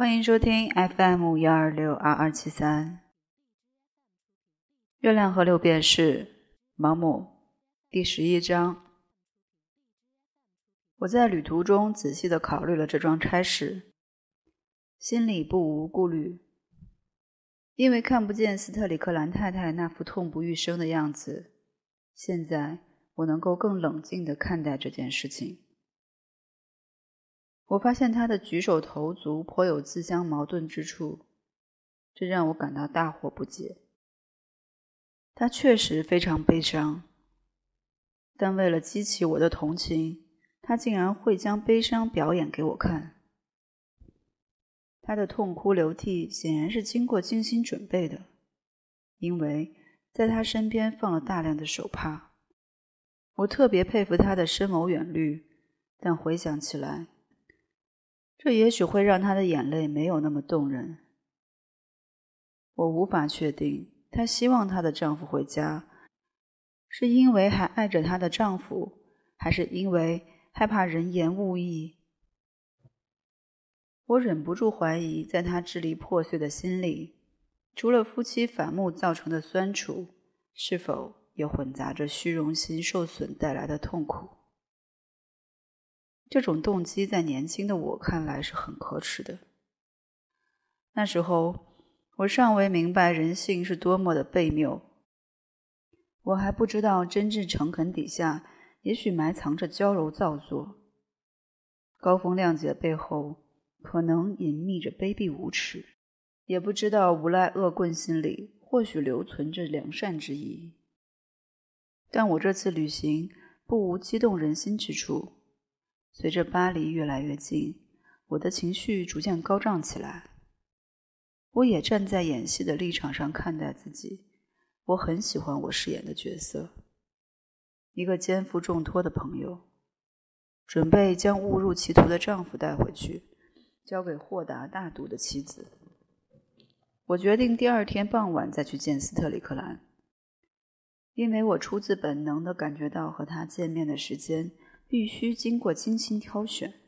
欢迎收听 FM 幺二六二二七三。月亮和六便士，毛姆，第十一章。我在旅途中仔细的考虑了这桩差事，心里不无顾虑，因为看不见斯特里克兰太太那副痛不欲生的样子。现在我能够更冷静的看待这件事情。我发现他的举手投足颇有自相矛盾之处，这让我感到大惑不解。他确实非常悲伤，但为了激起我的同情，他竟然会将悲伤表演给我看。他的痛哭流涕显然是经过精心准备的，因为在他身边放了大量的手帕。我特别佩服他的深谋远虑，但回想起来，这也许会让她的眼泪没有那么动人。我无法确定，她希望她的丈夫回家，是因为还爱着她的丈夫，还是因为害怕人言物议？我忍不住怀疑，在她支离破碎的心里，除了夫妻反目造成的酸楚，是否也混杂着虚荣心受损带来的痛苦？这种动机在年轻的我看来是很可耻的。那时候我尚未明白人性是多么的悖谬，我还不知道真挚诚恳底下也许埋藏着娇柔造作，高风亮节背后可能隐秘着卑鄙无耻，也不知道无赖恶棍心里或许留存着良善之意。但我这次旅行不无激动人心之处。随着巴黎越来越近，我的情绪逐渐高涨起来。我也站在演戏的立场上看待自己。我很喜欢我饰演的角色，一个肩负重托的朋友，准备将误入歧途的丈夫带回去，交给豁达大度的妻子。我决定第二天傍晚再去见斯特里克兰，因为我出自本能的感觉到和他见面的时间。必须经过精心挑选。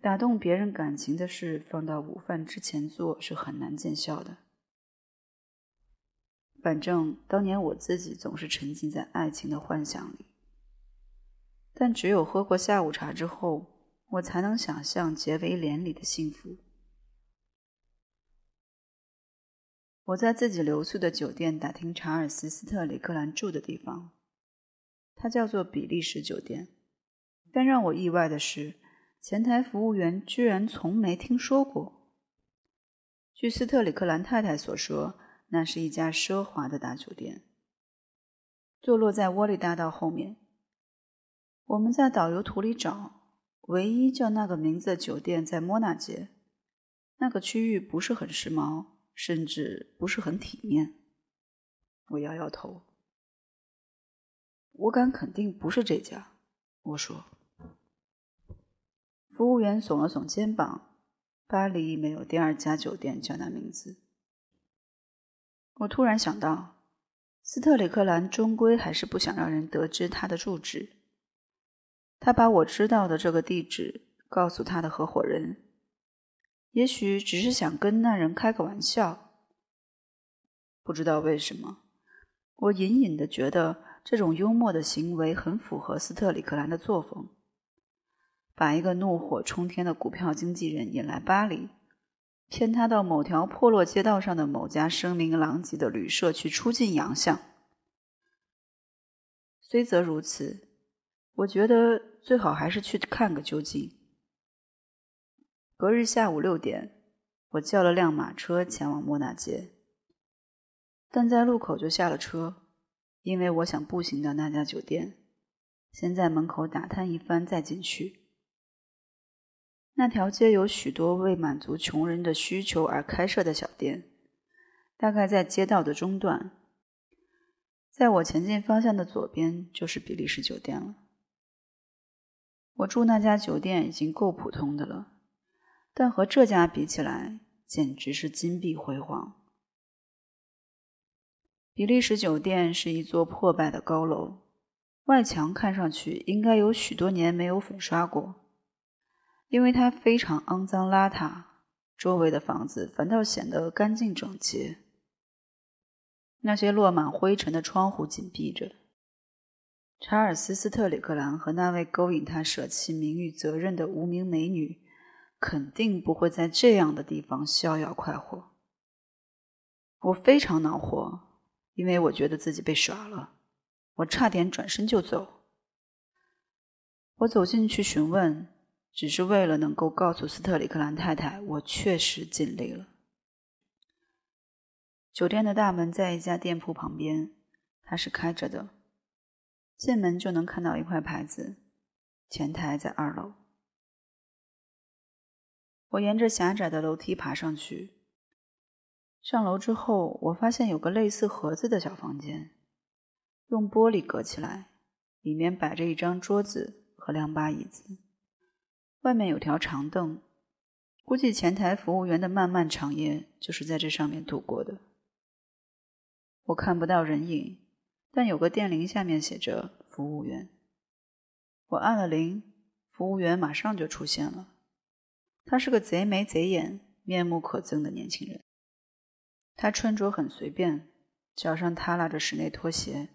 打动别人感情的事，放到午饭之前做是很难见效的。反正当年我自己总是沉浸在爱情的幻想里，但只有喝过下午茶之后，我才能想象结为连理的幸福。我在自己留宿的酒店打听查尔斯·斯特里克兰住的地方。它叫做比利时酒店，但让我意外的是，前台服务员居然从没听说过。据斯特里克兰太太所说，那是一家奢华的大酒店，坐落在窝利大道后面。我们在导游图里找，唯一叫那个名字的酒店在莫纳街，那个区域不是很时髦，甚至不是很体面。我摇摇头。我敢肯定不是这家，我说。服务员耸了耸肩膀，巴黎没有第二家酒店叫那名字。我突然想到，斯特里克兰终归还是不想让人得知他的住址。他把我知道的这个地址告诉他的合伙人，也许只是想跟那人开个玩笑。不知道为什么，我隐隐的觉得。这种幽默的行为很符合斯特里克兰的作风，把一个怒火冲天的股票经纪人引来巴黎，骗他到某条破落街道上的某家声名狼藉的旅社去出尽洋相。虽则如此，我觉得最好还是去看个究竟。隔日下午六点，我叫了辆马车前往莫纳街，但在路口就下了车。因为我想步行到那家酒店，先在门口打探一番再进去。那条街有许多为满足穷人的需求而开设的小店，大概在街道的中段。在我前进方向的左边就是比利时酒店了。我住那家酒店已经够普通的了，但和这家比起来，简直是金碧辉煌。比利时酒店是一座破败的高楼，外墙看上去应该有许多年没有粉刷过，因为它非常肮脏邋遢，周围的房子反倒显得干净整洁。那些落满灰尘的窗户紧闭着。查尔斯·斯特里克兰和那位勾引他舍弃名誉责任的无名美女，肯定不会在这样的地方逍遥快活。我非常恼火，因为我觉得自己被耍了。我差点转身就走。我走进去询问，只是为了能够告诉斯特里克兰太太，我确实尽力了。酒店的大门在一家店铺旁边，它是开着的。进门就能看到一块牌子，前台在二楼。我沿着狭窄的楼梯爬上去。上楼之后，我发现有个类似盒子的小房间，用玻璃隔起来，里面摆着一张桌子和两把椅子，外面有条长凳。估计前台服务员的漫漫长夜就是在这上面度过的。我看不到人影。但有个电铃，下面写着“服务员”。我按了铃，服务员马上就出现了。他是个贼眉贼眼、面目可憎的年轻人。他穿着很随便，脚上踏拉着室内拖鞋。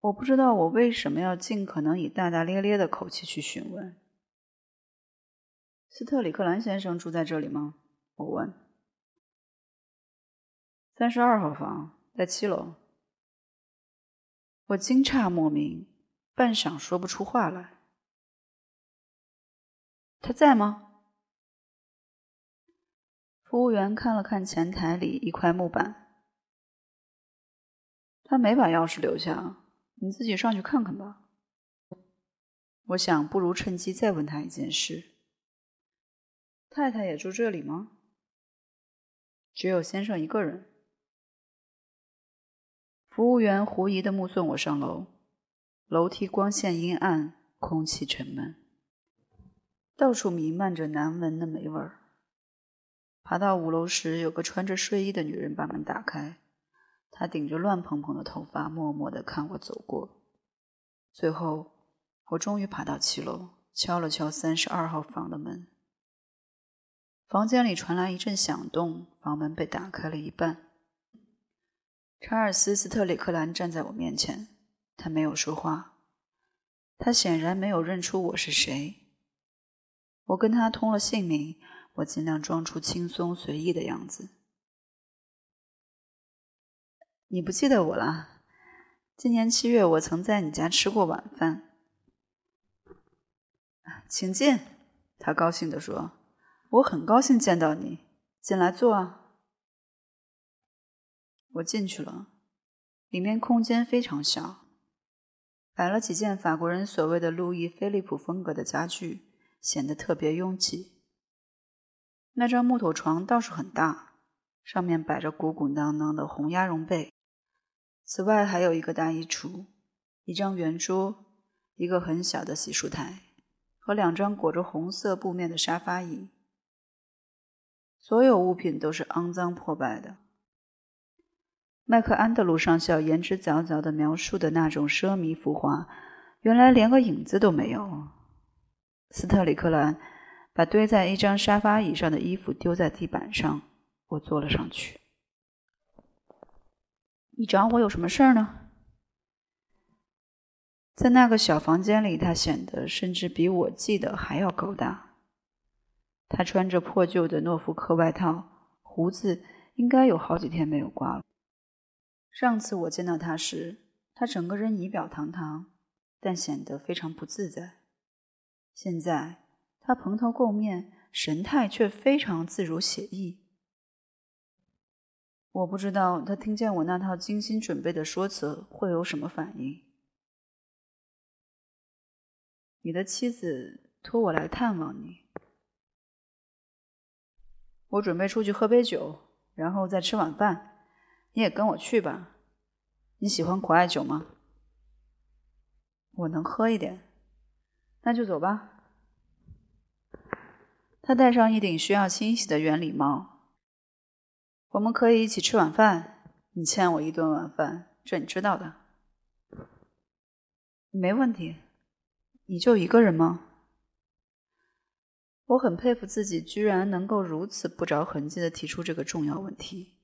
我不知道我为什么要尽可能以大大咧咧的口气去询问：“斯特里克兰先生住在这里吗？”我问。“三十二号房。”在七楼，我惊诧莫名，半晌说不出话来。他在吗？服务员看了看前台里一块木板，他没把钥匙留下，你自己上去看看吧。我想，不如趁机再问他一件事：太太也住这里吗？只有先生一个人。服务员狐疑的目送我上楼，楼梯光线阴暗，空气沉闷，到处弥漫着难闻的霉味儿。爬到五楼时，有个穿着睡衣的女人把门打开，她顶着乱蓬蓬的头发，默默地看我走过。最后，我终于爬到七楼，敲了敲三十二号房的门。房间里传来一阵响动，房门被打开了一半。查尔斯·斯特里克兰站在我面前，他没有说话，他显然没有认出我是谁。我跟他通了姓名，我尽量装出轻松随意的样子。你不记得我了？今年七月，我曾在你家吃过晚饭。请进，他高兴地说：“我很高兴见到你，进来坐啊。”我进去了，里面空间非常小，摆了几件法国人所谓的路易菲利普风格的家具，显得特别拥挤。那张木头床倒是很大，上面摆着鼓鼓囊囊的红鸭绒被。此外还有一个大衣橱，一张圆桌，一个很小的洗漱台，和两张裹着红色布面的沙发椅。所有物品都是肮脏破败的。麦克安德鲁上校言之凿凿地描述的那种奢靡浮华，原来连个影子都没有。斯特里克兰把堆在一张沙发椅上的衣服丢在地板上，我坐了上去。你找我有什么事儿呢？在那个小房间里，他显得甚至比我记得还要高大。他穿着破旧的诺福克外套，胡子应该有好几天没有刮了。上次我见到他时，他整个人仪表堂堂，但显得非常不自在。现在他蓬头垢面，神态却非常自如写意。我不知道他听见我那套精心准备的说辞会有什么反应。你的妻子托我来探望你，我准备出去喝杯酒，然后再吃晚饭。你也跟我去吧。你喜欢苦艾酒吗？我能喝一点，那就走吧。他戴上一顶需要清洗的圆礼帽。我们可以一起吃晚饭。你欠我一顿晚饭，这你知道的。没问题。你就一个人吗？我很佩服自己，居然能够如此不着痕迹的提出这个重要问题。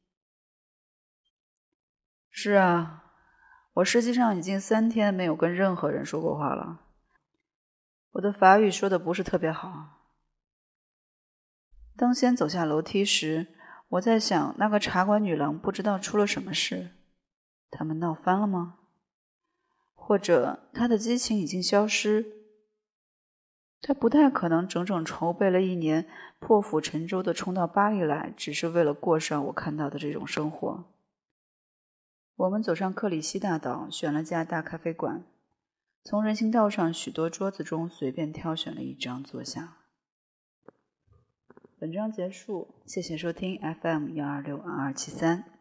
是啊，我实际上已经三天没有跟任何人说过话了。我的法语说的不是特别好。当先走下楼梯时，我在想，那个茶馆女郎不知道出了什么事，他们闹翻了吗？或者她的激情已经消失？他不太可能整整筹备了一年，破釜沉舟的冲到巴黎来，只是为了过上我看到的这种生活。我们走上克里希大道，选了家大咖啡馆，从人行道上许多桌子中随便挑选了一张坐下。本章结束，谢谢收听 FM 幺二六二二七三。